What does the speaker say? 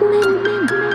men, men.